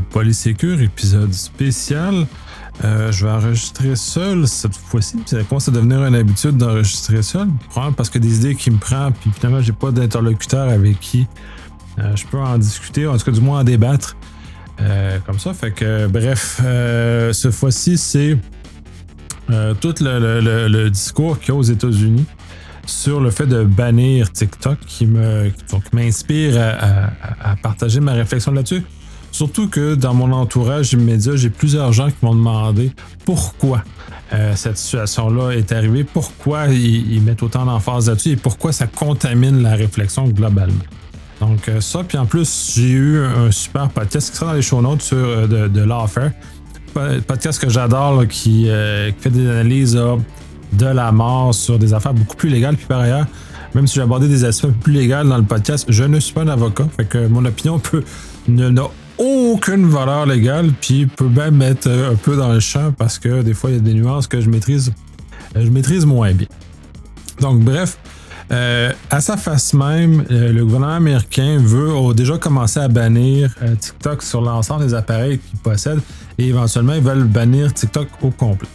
Polysécure, épisode spécial. Euh, je vais enregistrer seul cette fois-ci. Ça commence à devenir une habitude d'enregistrer seul. Probablement parce que des idées qui me prennent, puis finalement, j'ai pas d'interlocuteur avec qui euh, je peux en discuter, en tout cas, du moins en débattre. Euh, comme ça. Fait que, bref, cette fois-ci, c'est tout le, discours qu'il y a aux États-Unis sur le fait de bannir TikTok qui m'inspire à, partager ma réflexion là-dessus. Surtout que dans mon entourage immédiat, j'ai plusieurs gens qui m'ont demandé pourquoi euh, cette situation-là est arrivée, pourquoi ils, mettent autant d'emphase là-dessus et pourquoi ça contamine la réflexion globalement. Donc euh, ça, puis en plus, j'ai eu un super podcast qui sera dans les show notes sur, euh, de, de Lawfare. Podcast que j'adore qui, fait des analyses de la mort sur des affaires beaucoup plus légales. Puis par ailleurs, même si j'ai abordé des aspects plus légaux dans le podcast, je ne suis pas un avocat. Fait que mon opinion peut n'a aucune valeur légale, puis peut même être un peu dans le champ parce que des fois, il y a des nuances que je maîtrise, je maîtrise moins bien. Donc, bref, euh, à sa face même, euh, le gouvernement américain veut déjà commencer à bannir euh, TikTok sur l'ensemble des appareils qu'il possède et éventuellement, ils veulent bannir TikTok au complet.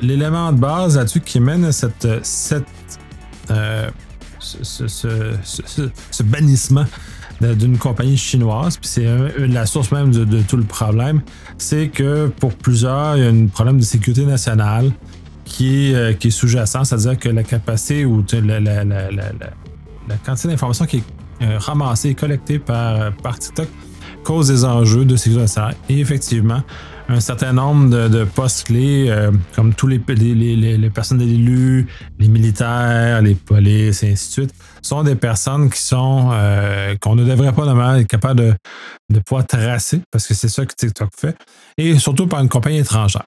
L'élément de base là-dessus qui mène à cette, cette ce, ce, bannissement d'une compagnie chinoise, puis c'est la source même de, tout le problème, c'est que pour plusieurs, il y a un problème de sécurité nationale qui est, euh, qui est sous-jacent, c'est-à-dire que la capacité ou la, la, quantité d'informations qui est euh, ramassée et collectée par, par TikTok cause des enjeux de sécurité nationale. Et effectivement, un certain nombre de, postes clés, euh, comme tous les, les, les, personnes élus, les militaires, les polices, et ainsi de suite, sont des personnes qui sont euh, qu'on ne devrait pas normalement être capable de, de pouvoir tracer, parce que c'est ça que TikTok fait, et surtout par une compagnie étrangère.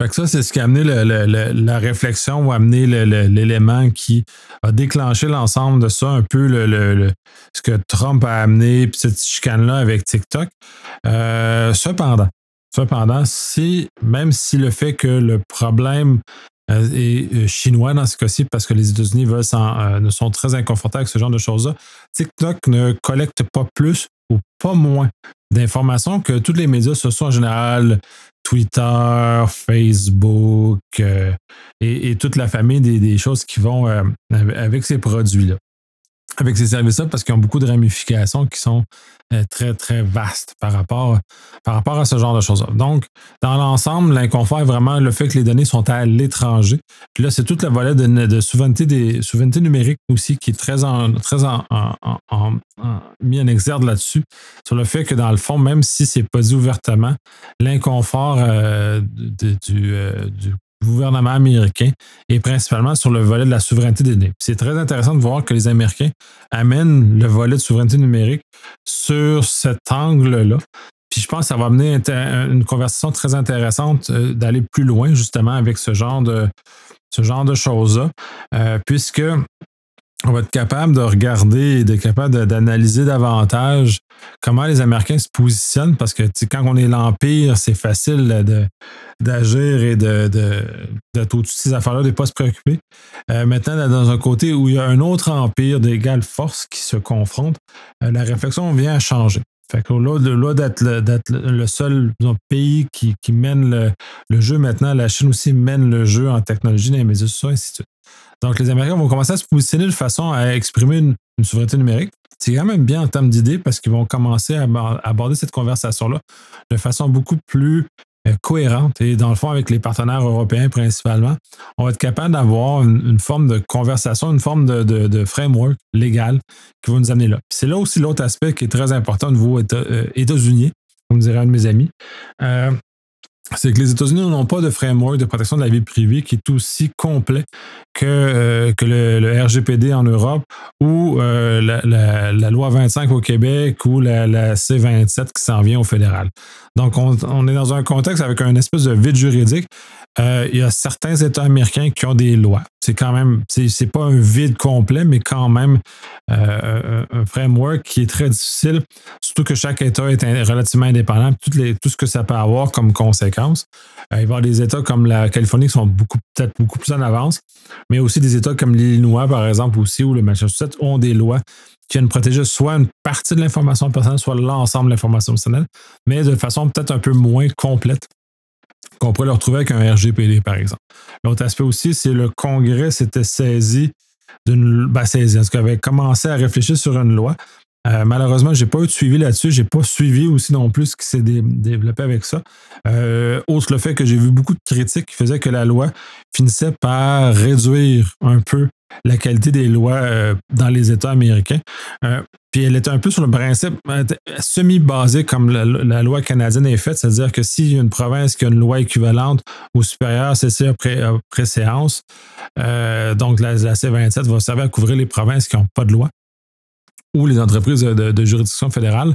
Fait que ça, c'est ce qui a amené la réflexion ou amené l'élément qui a déclenché l'ensemble de ça, un peu ce que Trump a amené, puis cette chicane-là avec TikTok. Euh, cependant, Cependant, si, même si le fait que le problème euh, est euh, chinois dans ce cas-ci, parce que les États-Unis euh, ne sont très inconfortables avec ce genre de choses-là, TikTok ne collecte pas plus ou pas moins d'informations que tous les médias sociaux en général, Twitter, Facebook et, toute la famille des, choses qui vont avec ces produits-là avec ces services-là parce qu'ils ont beaucoup de ramifications qui sont euh, très, très vastes par rapport, par rapport à ce genre de choses. -là. Donc, dans l'ensemble, l'inconfort est vraiment le fait que les données sont à l'étranger. Puis là, c'est toute la volet de, souveraineté, des, souveraineté numérique aussi qui est très, en, très en, mis en exergue là-dessus, sur le fait que dans le fond, même si c'est pas dit ouvertement, l'inconfort euh, du, euh, du gouvernement américain et principalement sur le volet de la souveraineté des données. C'est très intéressant de voir que les Américains amènent le volet de souveraineté numérique sur cet angle-là. Puis je pense que ça va amener une conversation très intéressante euh, d'aller plus loin justement avec ce genre de, de choses-là, euh, puisque on va être capable de regarder et d'être capable d'analyser davantage comment les Américains se positionnent parce que quand on est l'Empire, c'est facile d'agir et de, de, toutes ces affaires-là, de ne pas se préoccuper. Euh, maintenant, dans un côté où il y a un autre empire d'égale force qui se confronte, euh, la réflexion vient changer. Fait que là, d'être le, seul pays qui, mène le, le, jeu maintenant, la Chine aussi mène le jeu en technologie dans les médias sociaux, ainsi de suite. Donc, les Américains vont commencer à se positionner de façon à exprimer une, souveraineté numérique. C'est quand même bien en termes d'idées parce qu'ils vont commencer à aborder cette conversation-là de façon beaucoup plus cohérente et dans le fond avec les partenaires européens principalement, on va être capable d'avoir une, forme de conversation, une forme de, framework légal qui va nous amener là. C'est là aussi l'autre aspect qui est très important au niveau euh, États-Unis, comme dirait un de mes amis. Euh, c'est que les États-Unis n'ont pas de framework de protection de la vie privée qui est aussi complet que, euh, que le, RGPD en Europe ou euh, la, loi 25 au Québec ou la, C27 qui s'en vient au fédéral. Donc, on, est dans un contexte avec un espèce de vide juridique euh, il y a certains États américains qui ont des lois. C'est quand même, c'est pas un vide complet, mais quand même euh, un framework qui est très difficile, surtout que chaque État est relativement indépendant, tout, ce que ça peut avoir comme conséquence. il va y avoir des États comme la Californie qui sont beaucoup, peut-être beaucoup plus en avance, mais aussi des États comme l'Illinois, par exemple, aussi, ou le Massachusetts ont des lois qui viennent protéger soit une partie de l'information personnelle, soit l'ensemble de l'information personnelle, mais de façon peut-être un peu moins complète qu'on pourrait le retrouver avec un RGPD, par exemple. L'autre aspect aussi, c'est le Congrès s'était saisi d'une. Ben, saisi, en tout cas, avait commencé à réfléchir sur une loi. Euh, malheureusement, je n'ai pas eu de suivi là-dessus. Je n'ai pas suivi aussi non plus ce qui s'est développé avec ça. Euh, autre le fait que j'ai vu beaucoup de critiques qui faisaient que la loi finissait par réduire un peu la qualité des lois euh, dans les États américains. Euh, puis elle était un peu sur le principe euh, semi-basé comme la, loi canadienne est faite, c'est-à-dire que s'il y a une province qui a une loi équivalente ou supérieure, c'est ça après, séance. donc la, C27 va servir à couvrir les provinces qui n'ont pas de loi ou les entreprises de, juridiction fédérale.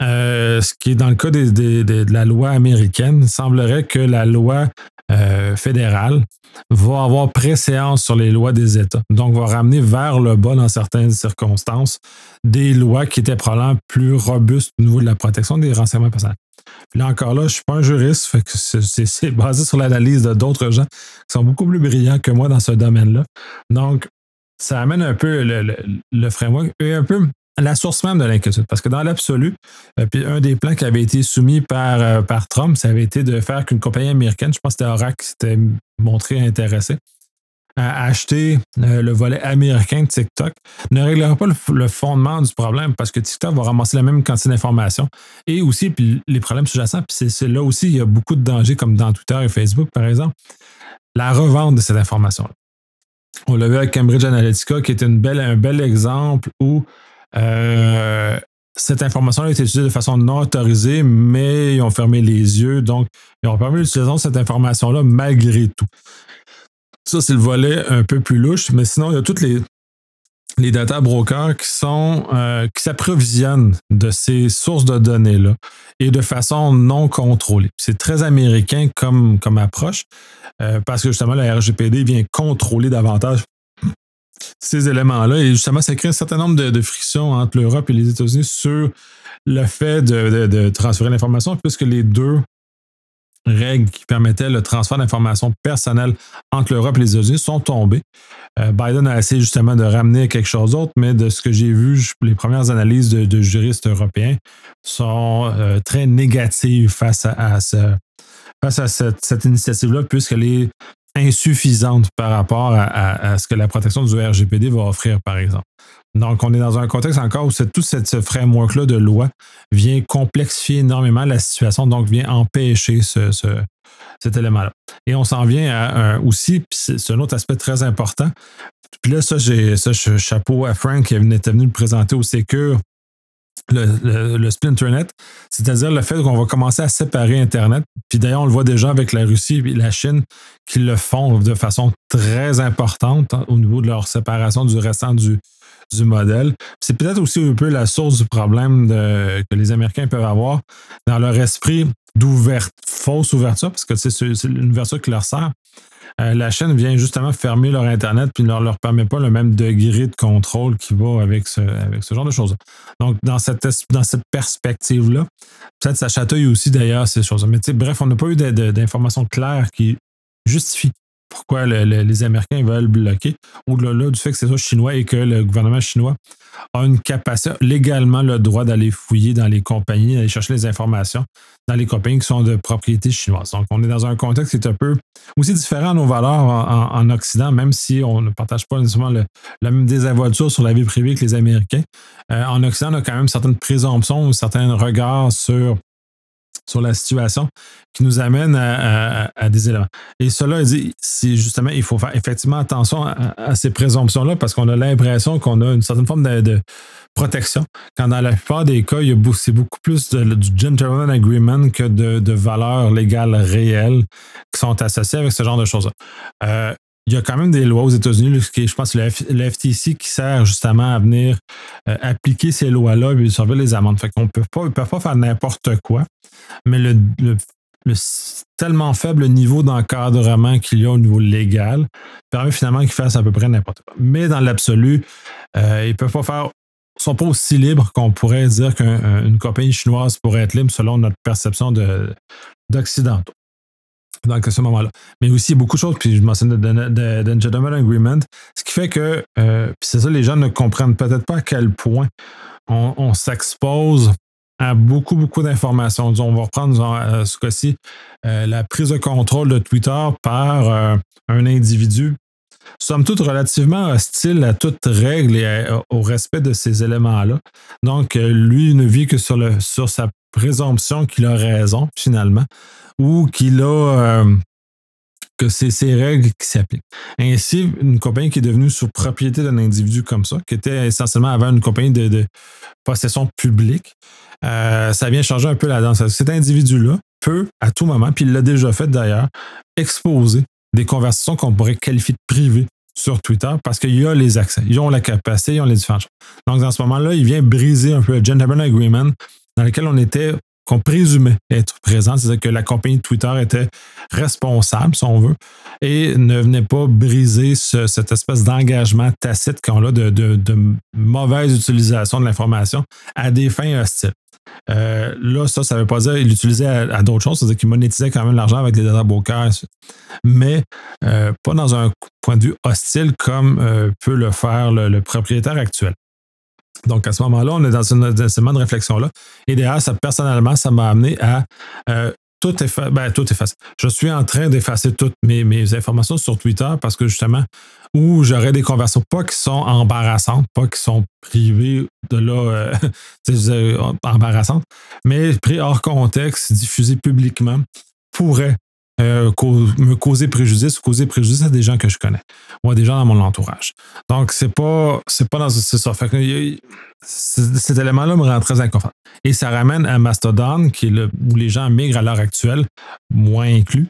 ce qui est dans le cas de la loi américaine, il semblerait que la loi euh, fédéral va avoir préséance sur les lois des États. Donc, va ramener vers le bas, dans certaines circonstances, des lois qui étaient probablement plus robustes au niveau de la protection des renseignements personnels. Puis là encore là, je ne suis pas un juriste, c'est basé sur l'analyse de d'autres gens qui sont beaucoup plus brillants que moi dans ce domaine-là. Donc, ça amène un peu le, le framework et un peu la source même de l'inquiétude. Parce que dans l'absolu, euh, puis un des plans qui avait été soumis par, euh, par Trump, ça avait été de faire qu'une compagnie américaine, je pense que c'était Oracle qui s'était montré intéressé à acheter euh, le volet américain de TikTok, ne réglera pas le, fondement du problème parce que TikTok va ramasser la même quantité d'informations et aussi puis les problèmes sous-jacents. Puis c'est là aussi, il y a beaucoup de dangers comme dans Twitter et Facebook, par exemple. La revente de cette information-là. On l'a vu avec Cambridge Analytica, qui est une belle, un bel exemple où euh, cette information a été utilisée de façon non autorisée, mais ils ont fermé les yeux. Donc, ils ont permis l'utilisation de cette information-là malgré tout. Ça, c'est le volet un peu plus louche, mais sinon, il y a toutes les, les data brokers qui sont euh, qui s'approvisionnent de ces sources de données-là et de façon non contrôlée. C'est très américain comme, comme approche, euh, parce que justement, la RGPD vient contrôler davantage ces éléments-là. Et justement, ça crée un certain nombre de, frictions entre l'Europe et les États-Unis sur le fait de, transférer l'information, puisque les deux règles qui permettaient le transfert d'informations personnelles entre l'Europe et les États-Unis sont tombées. Euh, Biden a essayé justement de ramener quelque chose d'autre, mais de ce que j'ai vu, les premières analyses de, juristes européens sont euh, très négatives face à, face à cette, cette initiative-là, puisqu'elle est insuffisante par rapport à, ce que la protection du RGPD va offrir, par exemple. Donc, on est dans un contexte encore où tout ce framework-là de loi vient complexifier énormément la situation, donc vient empêcher ce, cet élément-là. Et on s'en vient à, aussi, c'est un autre aspect très important. Puis là, ça, j'ai ça, chapeau à Frank qui était venu le présenter au Secure le, le, split Internet, c'est-à-dire le fait qu'on va commencer à séparer Internet. Puis d'ailleurs, on le voit déjà avec la Russie et la Chine qui le font de façon très importante au niveau de leur séparation du restant du, du modèle. C'est peut-être aussi un peu la source du problème que les Américains peuvent avoir dans leur esprit d'ouverture, fausse ouverture, parce que c'est une ouverture qui leur sert. Euh, la chaîne vient justement fermer leur Internet puis ne leur, permet pas le même degré de contrôle qui va avec ce, avec ce genre de choses. Donc, dans cette, perspective-là, peut-être ça chatouille aussi d'ailleurs ces choses. Mais bref, on n'a pas eu d'informations claires qui justifient pourquoi les Américains veulent bloquer, au-delà du fait que c'est ça chinois et que le gouvernement chinois a une capacité, légalement le droit d'aller fouiller dans les compagnies, d'aller chercher les informations dans les compagnies qui sont de propriété chinoise. Donc, on est dans un contexte qui est un peu aussi différent à nos valeurs en, Occident, même si on ne partage pas nécessairement la même désavolture sur la vie privée que les Américains. Euh, en Occident, on a quand même certaines présomptions, certains regards sur sur la situation qui nous amène à, des éléments. Et cela dit, c'est justement, il faut faire effectivement attention à, ces présomptions-là parce qu'on a l'impression qu'on a une certaine forme de, protection, quand dans la plupart des cas, c'est beaucoup plus du gentleman agreement que de, valeurs légales réelles qui sont associées avec ce genre de choses-là. Euh, il y a quand même des lois aux États-Unis, je pense que le, FTC qui sert justement à venir euh, appliquer ces lois-là et surveiller les amendes. Fait qu'on peut pas, peuvent pas faire n'importe quoi. Mais le, le tellement faible niveau d'encadrement qu'il y a au niveau légal permet finalement qu'ils fassent à peu près n'importe quoi. Mais dans l'absolu, euh, ils peuvent pas faire sont pas aussi libres qu'on pourrait dire qu'une compagnie chinoise pourrait être libre selon notre perception d'occidentaux. Donc, à ce moment-là. Mais aussi, beaucoup de choses, puis je mentionne d'un Gentleman Agreement, ce qui fait que, euh, puis c'est ça, les gens ne comprennent peut-être pas à quel point on s'expose à beaucoup, beaucoup d'informations. On va reprendre euh, ce cas-ci euh, la prise de contrôle de Twitter par euh, un individu, somme toute relativement hostile à toute règle et au respect de ces éléments-là. Donc, lui ne vit que sur, le, sur sa présomption qu'il a raison, finalement, ou qu'il a que c'est ces règles qui s'appliquent. Ainsi, une compagnie qui est devenue sous propriété d'un individu comme ça, qui était essentiellement avant une compagnie de, possession publique, euh, ça vient changer un peu la danse. Cet individu-là peut, à tout moment, puis il l'a déjà fait d'ailleurs, exposer des conversations qu'on pourrait qualifier de privées sur Twitter parce qu'il a les accès, ils ont la capacité, ils ont les différentes. Donc, dans ce moment-là, il vient briser un peu le Gentleman Agreement dans lequel on était qu'on présumait être présent, c'est-à-dire que la compagnie Twitter était responsable, si on veut, et ne venait pas briser cette espèce d'engagement tacite qu'on a de, mauvaise utilisation de l'information à des fins hostiles. Euh, là, ça, ça ne veut pas dire qu'il l'utilisait à, d'autres choses, c'est-à-dire qu'il monétisait quand même l'argent avec des data brokers, mais euh, pas dans un point de vue hostile comme euh, peut le faire le propriétaire actuel. Donc, à ce moment-là, on est dans une, de réflexion-là. Et d'ailleurs, ça, personnellement, ça m'a amené à euh, tout effacer. Ben, tout. Je suis en train d'effacer toutes mes, mes, informations sur Twitter parce que justement, où j'aurais des conversations pas qui sont embarrassantes, pas qui sont privées de là, euh, embarrassantes, mais pris hors contexte, diffusées publiquement, pourraient euh, me causer préjudice ou causer préjudice à des gens que je connais ou à des gens dans mon entourage. Donc, c'est pas, c'est pas dans ce ça. Fait que, cet élément-là me rend très inconfortable. Et ça ramène à Mastodon, qui est où les gens migrent à l'heure actuelle, moins inclus,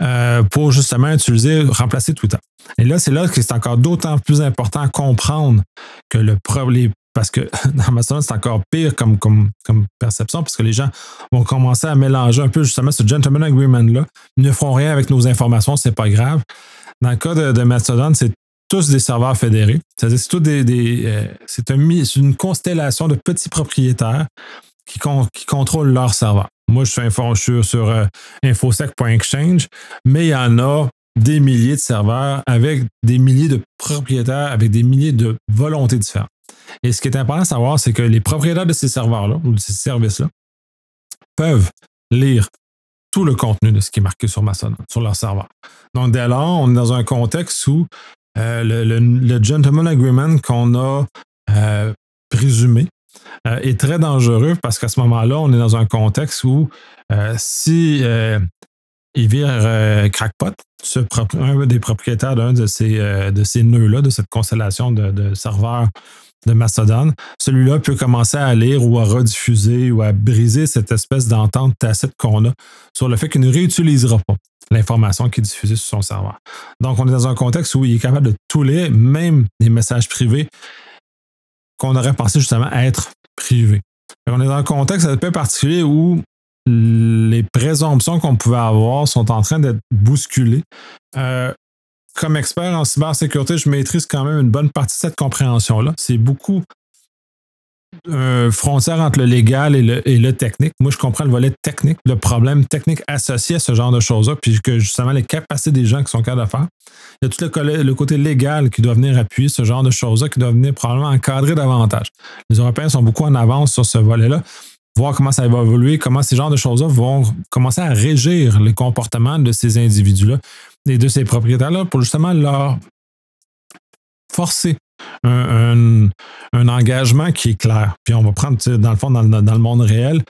euh, pour justement utiliser, remplacer Twitter. Et là, c'est là que c'est encore d'autant plus important à comprendre que le, les parce que dans Mastodon, c'est encore pire comme, comme, perception, parce que les gens vont commencer à mélanger un peu justement ce gentleman agreement-là. Ils ne feront rien avec nos informations, c'est pas grave. Dans le cas de, Mastodon, c'est tous des serveurs fédérés. C'est-à-dire c'est tout des, euh, c'est une constellation de petits propriétaires qui, qui contrôlent leurs serveurs. Moi, je suis, info, sur euh, infosec.exchange, mais il y en a des milliers de serveurs avec des milliers de propriétaires, avec des milliers de volontés différentes. Et ce qui est important à savoir, c'est que les propriétaires de ces serveurs-là ou de ces services-là peuvent lire tout le contenu de ce qui est marqué sur Mastodon, sur leur serveur. Donc, dès lors, on est dans un contexte où euh, le, gentleman agreement qu'on a euh, présumé euh, est très dangereux parce qu'à ce moment-là, on est dans un contexte où si il vire crackpot, un des propriétaires d'un de ces, ces nœuds-là, de cette constellation de, de serveurs de Mastodon, celui-là peut commencer à lire ou à rediffuser ou à briser cette espèce d'entente tacite qu'on a sur le fait qu'il ne réutilisera pas l'information qui est diffusée sur son serveur. Donc, on est dans un contexte où il est capable de tout lire, même des messages privés qu'on aurait pensé justement être privés. On est dans un contexte un peu particulier où les présomptions qu'on pouvait avoir sont en train d'être bousculées. Euh, comme expert en cybersécurité, je maîtrise quand même une bonne partie de cette compréhension-là. C'est beaucoup euh, frontière entre le légal et le, technique. Moi, je comprends le volet technique, le problème technique associé à ce genre de choses-là, puis que justement les capacités des gens qui sont capables de faire. Il y a tout le, côté légal qui doit venir appuyer ce genre de choses-là, qui doit venir probablement encadrer davantage. Les Européens sont beaucoup en avance sur ce volet-là voir comment ça va évoluer, comment ces genres de choses-là vont commencer à régir les comportements de ces individus-là et de ces propriétaires-là pour justement leur forcer un, engagement qui est clair. Puis on va prendre, dans le fond, dans le, monde réel,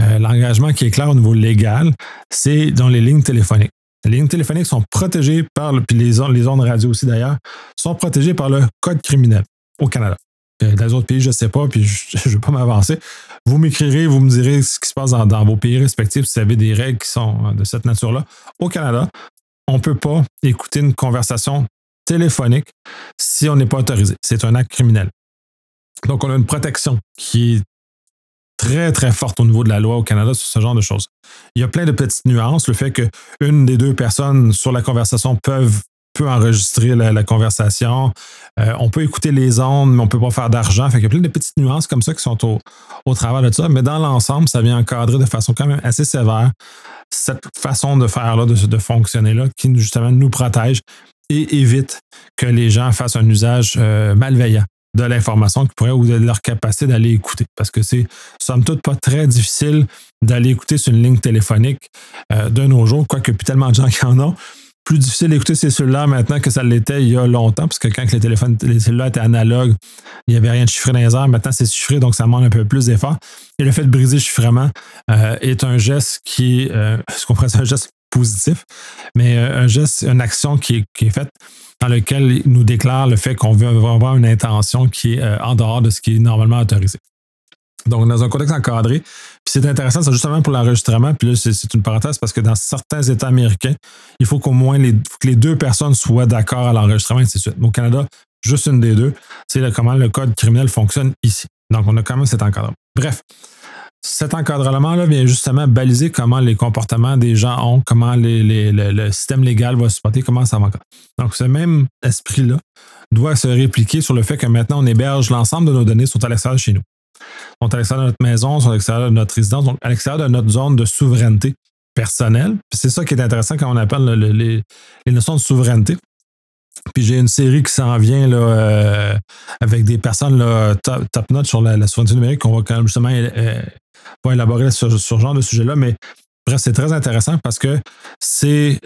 euh, l'engagement qui est clair au niveau légal, c'est dans les lignes téléphoniques. Les lignes téléphoniques sont protégées par, puis les, les ondes radio aussi d'ailleurs, sont protégées par le code criminel au Canada. Dans les autres pays, je ne sais pas, puis je ne vais pas m'avancer. Vous m'écrirez, vous me direz ce qui se passe dans, vos pays respectifs si vous avez des règles qui sont euh, de cette nature-là. Au Canada, on ne peut pas écouter une conversation téléphonique si on n'est pas autorisé. C'est un acte criminel. Donc, on a une protection qui est très, très forte au niveau de la loi au Canada sur ce genre de choses. Il y a plein de petites nuances. Le fait qu'une des deux personnes sur la conversation peuvent peut enregistrer la, conversation. Euh, on peut écouter les ondes, mais on ne peut pas faire d'argent. Il y a plein de petites nuances comme ça qui sont au, au travers de ça. Mais dans l'ensemble, ça vient encadrer de façon quand même assez sévère cette façon de faire-là, de, fonctionner-là, qui justement nous protège et évite que les gens fassent un usage euh, malveillant de l'information qui pourrait ou de leur capacité d'aller écouter. Parce que c'est, somme toute, pas très difficile d'aller écouter sur une ligne téléphonique euh, de nos jours, quoique plus tellement de gens qui en ont. Plus difficile d'écouter ces cellulaires maintenant que ça l'était il y a longtemps, parce que quand les téléphones, les cellulaires étaient analogues, il n'y avait rien de chiffré dans les airs. Maintenant, c'est chiffré, donc ça demande un peu plus d'effort. Et le fait de briser le chiffrement euh, est un geste qui, euh, ce qu'on pourrait un geste positif, mais un geste, une action qui qui est faite dans lequel il nous déclare le fait qu'on veut avoir une intention qui est euh, en dehors de ce qui est normalement autorisé. Donc, dans un contexte encadré, puis c'est intéressant, c'est justement pour l'enregistrement, puis là, c'est une parenthèse parce que dans certains États américains, il faut qu'au moins les, que les deux personnes soient d'accord à l'enregistrement, et ainsi de suite. Au Canada, juste une des deux, c'est comment le code criminel fonctionne ici. Donc, on a quand même cet encadrement. Bref, cet encadrement-là vient justement baliser comment les comportements des gens ont, comment le système légal va se porter, comment ça va. Donc, ce même esprit-là doit se répliquer sur le fait que maintenant, on héberge l'ensemble de nos données sont à l'extérieur de chez nous. Sont à l'extérieur de notre maison, sont à l'extérieur de notre résidence, donc à l'extérieur de notre zone de souveraineté personnelle. C'est ça qui est intéressant quand on appelle les, notions de souveraineté. Puis j'ai une série qui s'en vient euh, avec des personnes top, notch sur la, souveraineté numérique qu'on va quand même justement euh, pas élaborer sur, ce genre de sujet-là, mais bref, c'est très intéressant parce que c'est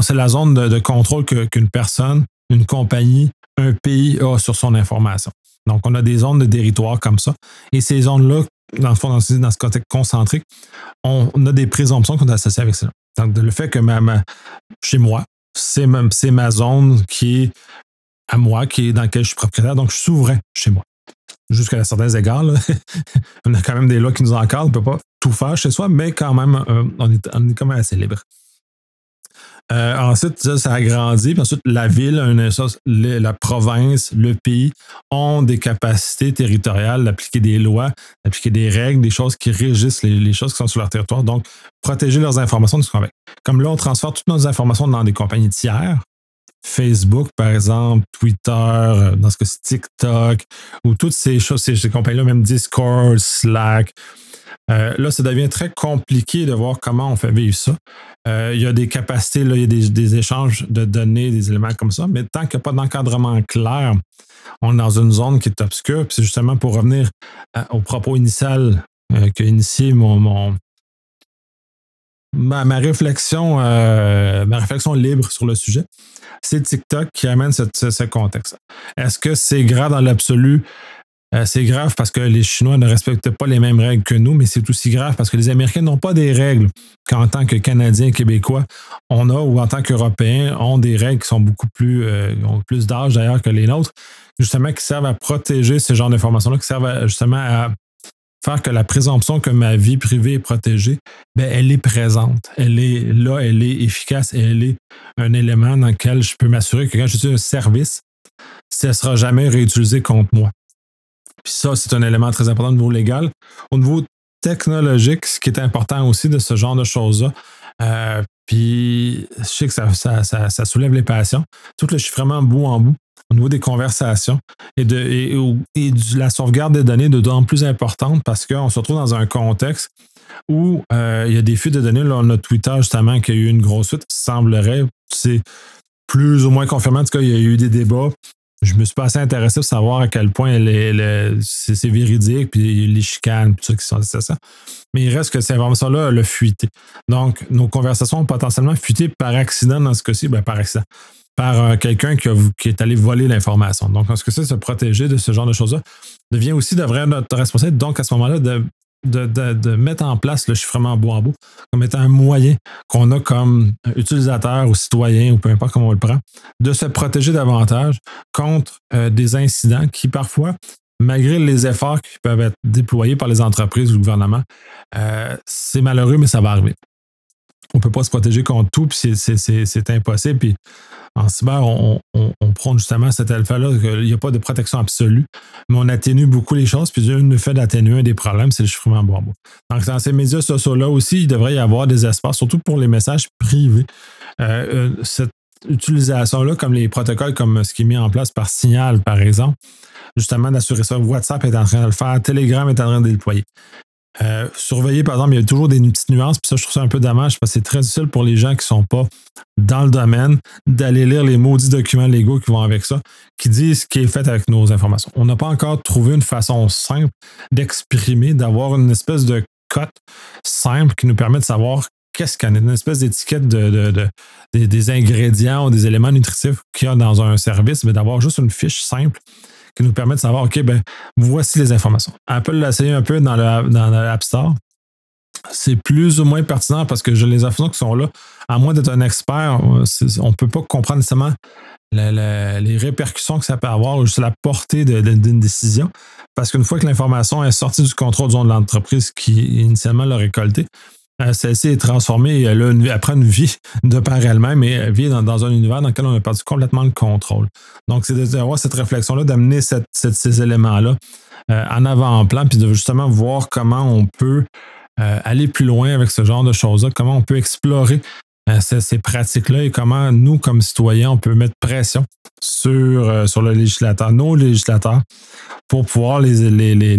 c'est la zone de, contrôle qu'une personne, une compagnie, un pays a sur son information. Donc, on a des zones de territoire comme ça. Et ces zones-là, dans le fond, dans, ce contexte concentrique, on, a des présomptions qu'on est associées avec ça. Donc, le fait que ma, chez moi, c'est ma, ma zone qui est à moi, qui est dans laquelle je suis propriétaire, donc je suis souverain chez moi jusqu'à certains égards. on a quand même des lois qui nous encadrent. On ne peut pas tout faire chez soi, mais quand même, euh, on, est, quand même assez libre. Euh, ensuite, ça, a grandi. Puis ensuite, la ville, la province, le pays ont des capacités territoriales d'appliquer des lois, d'appliquer des règles, des choses qui régissent les, choses qui sont sur leur territoire. Donc, protéger leurs informations de ce qu'on. Comme là, on transfère toutes nos informations dans des compagnies tiers. Facebook, par exemple, Twitter, euh, dans ce cas-ci TikTok, ou toutes ces choses, ces, compagnies-là, même Discord, Slack. Euh, là, ça devient très compliqué de voir comment on fait vivre ça. Euh, il y a des capacités, il y a des, échanges de données, des éléments comme ça, mais tant qu'il n'y a pas d'encadrement clair, on est dans une zone qui est obscure. C'est justement pour revenir au propos initial qu'a initié mon, ma, réflexion, ma réflexion libre sur le sujet c'est TikTok qui amène ce, contexte. Est-ce que c'est grave dans l'absolu? Euh, c'est grave parce que les Chinois ne respectent pas les mêmes règles que nous, mais c'est aussi grave parce que les Américains n'ont pas des règles qu'en tant que Canadiens, Québécois, on a, ou en tant qu'Européens, ont des règles qui sont beaucoup plus, euh, ont plus d'âge d'ailleurs que les nôtres, justement, qui servent à protéger ce genre d'informations-là, qui servent justement à faire que la présomption que ma vie privée est protégée, ben, elle est présente. Elle est là, elle est efficace et elle est un élément dans lequel je peux m'assurer que quand j'utilise un service, ça ne sera jamais réutilisé contre moi. Puis ça, c'est un élément très important au niveau légal. Au niveau technologique, ce qui est important aussi de ce genre de choses-là, euh, puis je sais que ça, ça, soulève les passions. Tout le chiffrement bout en bout au niveau des conversations et de, et, la sauvegarde des données de en plus importante parce qu'on se retrouve dans un contexte où euh, il y a des fuites de données. Là, on a Twitter justement qui a eu une grosse fuite, semblerait. C'est plus ou moins confirmé. En tout cas, il y a eu des débats. Je me suis pas assez intéressé pour savoir à quel point c'est véridique, puis les chicanes, tout ça qui sont ça. Mais il reste que cette information-là le. Donc, nos conversations ont potentiellement fuité par accident dans ce cas-ci, ben, par accident par euh, quelqu'un qui, est allé voler l'information. Donc, ce que c'est se protéger de ce genre de choses-là devient aussi de vrai notre responsabilité. Donc, à ce moment-là, de, de, mettre en place le chiffrement bout en bout comme étant un moyen qu'on a comme utilisateur ou citoyen ou peu importe comment on le prend, de se protéger davantage contre euh, des incidents qui parfois, malgré les efforts qui peuvent être déployés par les entreprises ou le gouvernement, euh, c'est malheureux, mais ça va arriver. On ne peut pas se protéger contre tout, puis c'est impossible. Puis en cyber, on, prend justement cet alpha-là, qu'il n'y a pas de protection absolue, mais on atténue beaucoup les choses. Puis le fait d'atténuer un des problèmes, c'est le chiffrement bois. Donc, dans ces médias sociaux-là aussi, il devrait y avoir des espaces, surtout pour les messages privés. Euh, cette utilisation-là, comme les protocoles, comme ce qui est mis en place par Signal, par exemple, justement d'assurer ça. WhatsApp est en train de le faire, Telegram est en train de déployer. Euh, surveiller, par exemple, il y a toujours des petites nuances, puis ça, je trouve ça un peu dommage parce que c'est très utile pour les gens qui ne sont pas dans le domaine d'aller lire les maudits documents légaux qui vont avec ça, qui disent ce qui est fait avec nos informations. On n'a pas encore trouvé une façon simple d'exprimer, d'avoir une espèce de cote simple qui nous permet de savoir qu'est-ce qu'il y a, une espèce d'étiquette de, des, ingrédients ou des éléments nutritifs qu'il y a dans un service, mais d'avoir juste une fiche simple qui nous permet de savoir, OK, ben, voici les informations. Apple l'a essayé un peu dans l'App Store. C'est plus ou moins pertinent parce que les informations qui sont là, à moins d'être un expert, on ne peut pas comprendre nécessairement les répercussions que ça peut avoir ou juste la portée d'une décision. Parce qu'une fois que l'information est sortie du contrôle de l'entreprise qui initialement l'a récoltée, euh, celle-ci est transformée, elle, a prend une vie de par elle-même et elle vit dans, un univers dans lequel on a perdu complètement le contrôle. Donc, c'est d'avoir cette réflexion-là, d'amener ces éléments-là euh, en avant-plan, puis de justement voir comment on peut euh, aller plus loin avec ce genre de choses-là, comment on peut explorer ces, pratiques-là et comment nous, comme citoyens, on peut mettre pression sur, sur le législateur, nos législateurs, pour pouvoir les, les, les,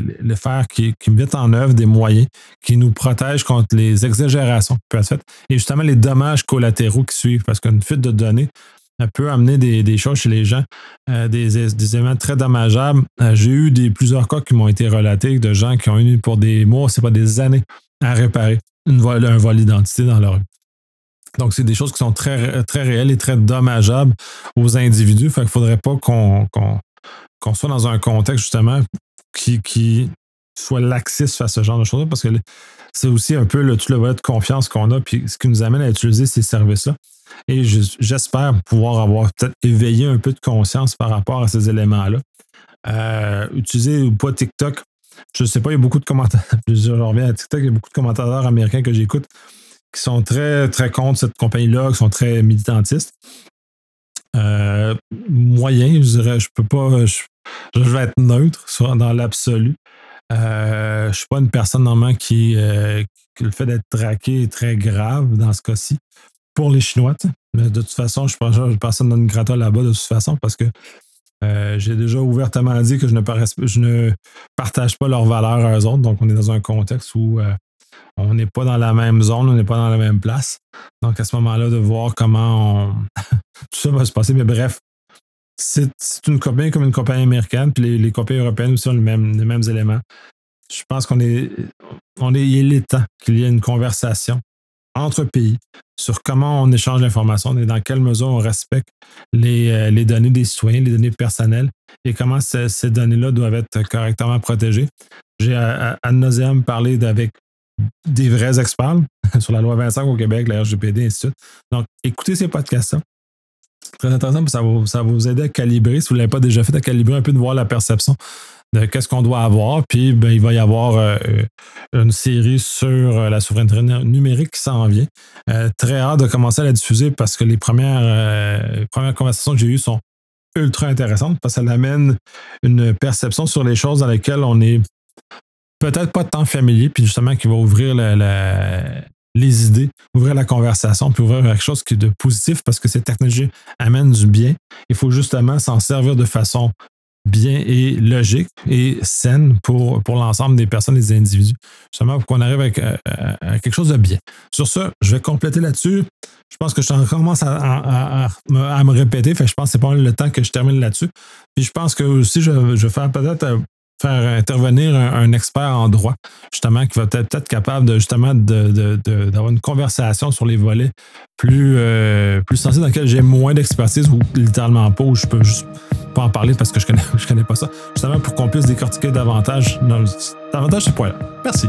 les faire, qui, qui, mettent en œuvre des moyens qui nous protègent contre les exagérations qui peuvent être faites et justement les dommages collatéraux qui suivent. Parce qu'une fuite de données peut amener des, des, choses chez les gens, euh, des, des, éléments très dommageables. Euh, j'ai eu des, plusieurs cas qui m'ont été relatés de gens qui ont eu pour des mois, c'est pas des années, à réparer une un vol d'identité dans leur rue. Donc, c'est des choses qui sont très, très réelles et très dommageables aux individus. Fait qu'il ne faudrait pas qu'on soit dans un contexte justement qui, qui soit laxiste face à ce genre de choses parce que c'est aussi un peu le, tout le volet de confiance qu'on a, puis ce qui nous amène à utiliser ces services-là. Et j'espère pouvoir avoir peut-être éveillé un peu de conscience par rapport à ces éléments-là. Euh, utiliser ou pas TikTok, je ne sais pas, il y a beaucoup de commentaires. Je reviens à TikTok, il y a beaucoup de commentateurs américains que j'écoute qui sont très, très contre cette compagnie-là, qui sont très militantistes. Euh, moyen, je dirais, je peux pas, je, vais être neutre dans l'absolu. Euh, je ne suis pas une personne normalement qui, euh, le fait d'être traqué est très grave dans ce cas-ci pour les Chinois. Mais de toute façon, je pense que personne donne grata là-bas de toute façon parce que j'ai déjà ouvertement dit que je ne, je ne, partage pas leurs valeurs à eux autres. Donc, on est dans un contexte où on n'est pas dans la même zone, on n'est pas dans la même place. Donc, à ce moment-là, de voir comment tout ça va se passer. Mais bref, c'est une compagnie comme une compagnie américaine, puis les, compagnies européennes aussi ont les mêmes, éléments. Je pense qu'on est, on est, il est temps qu'il y ait une conversation entre pays sur comment on échange l'information et dans quelle mesure on respecte les, euh, données des citoyens, les données personnelles et comment ces, données-là doivent être correctement protégées. J'ai à, à, parlé avec des vrais experts sur la loi 25 au Québec, la RGPD, et ainsi de suite. Donc, écoutez ces podcasts-là. Très intéressant, ça va, ça va vous aider à calibrer, si vous ne l'avez pas déjà fait, à calibrer un peu, de voir la perception de qu'est-ce qu'on doit avoir. Puis, ben, il va y avoir euh, une série sur euh, la souveraineté numérique qui s'en vient. Euh, très hâte de commencer à la diffuser parce que les premières, premières conversations que j'ai eues sont ultra intéressantes parce que ça amène une perception sur les choses dans lesquelles on est peut-être pas tant familier, puis justement qui va ouvrir les idées, ouvrir la conversation, puis ouvrir quelque chose qui est de positif parce que ces technologies amènent du bien. Il faut justement s'en servir de façon bien et logique et saine pour, pour l'ensemble des personnes, des individus. Justement, pour qu'on arrive euh, à, quelque chose de bien. Sur ce, je vais compléter là-dessus. Je pense que je commence à, me répéter. Fait je pense que c'est pas le temps que je termine là-dessus. Puis je pense que aussi, je, je vais faire peut-être euh, faire intervenir un, expert en droit, justement, qui va être peut-être capable de justement d'avoir une conversation sur les volets plus, euh, plus sensibles dans lesquels j'ai moins d'expertise ou littéralement pas, où je peux juste pas en parler parce que je connais, je connais pas ça. Justement pour qu'on puisse décortiquer davantage, davantage ce point-là. Merci.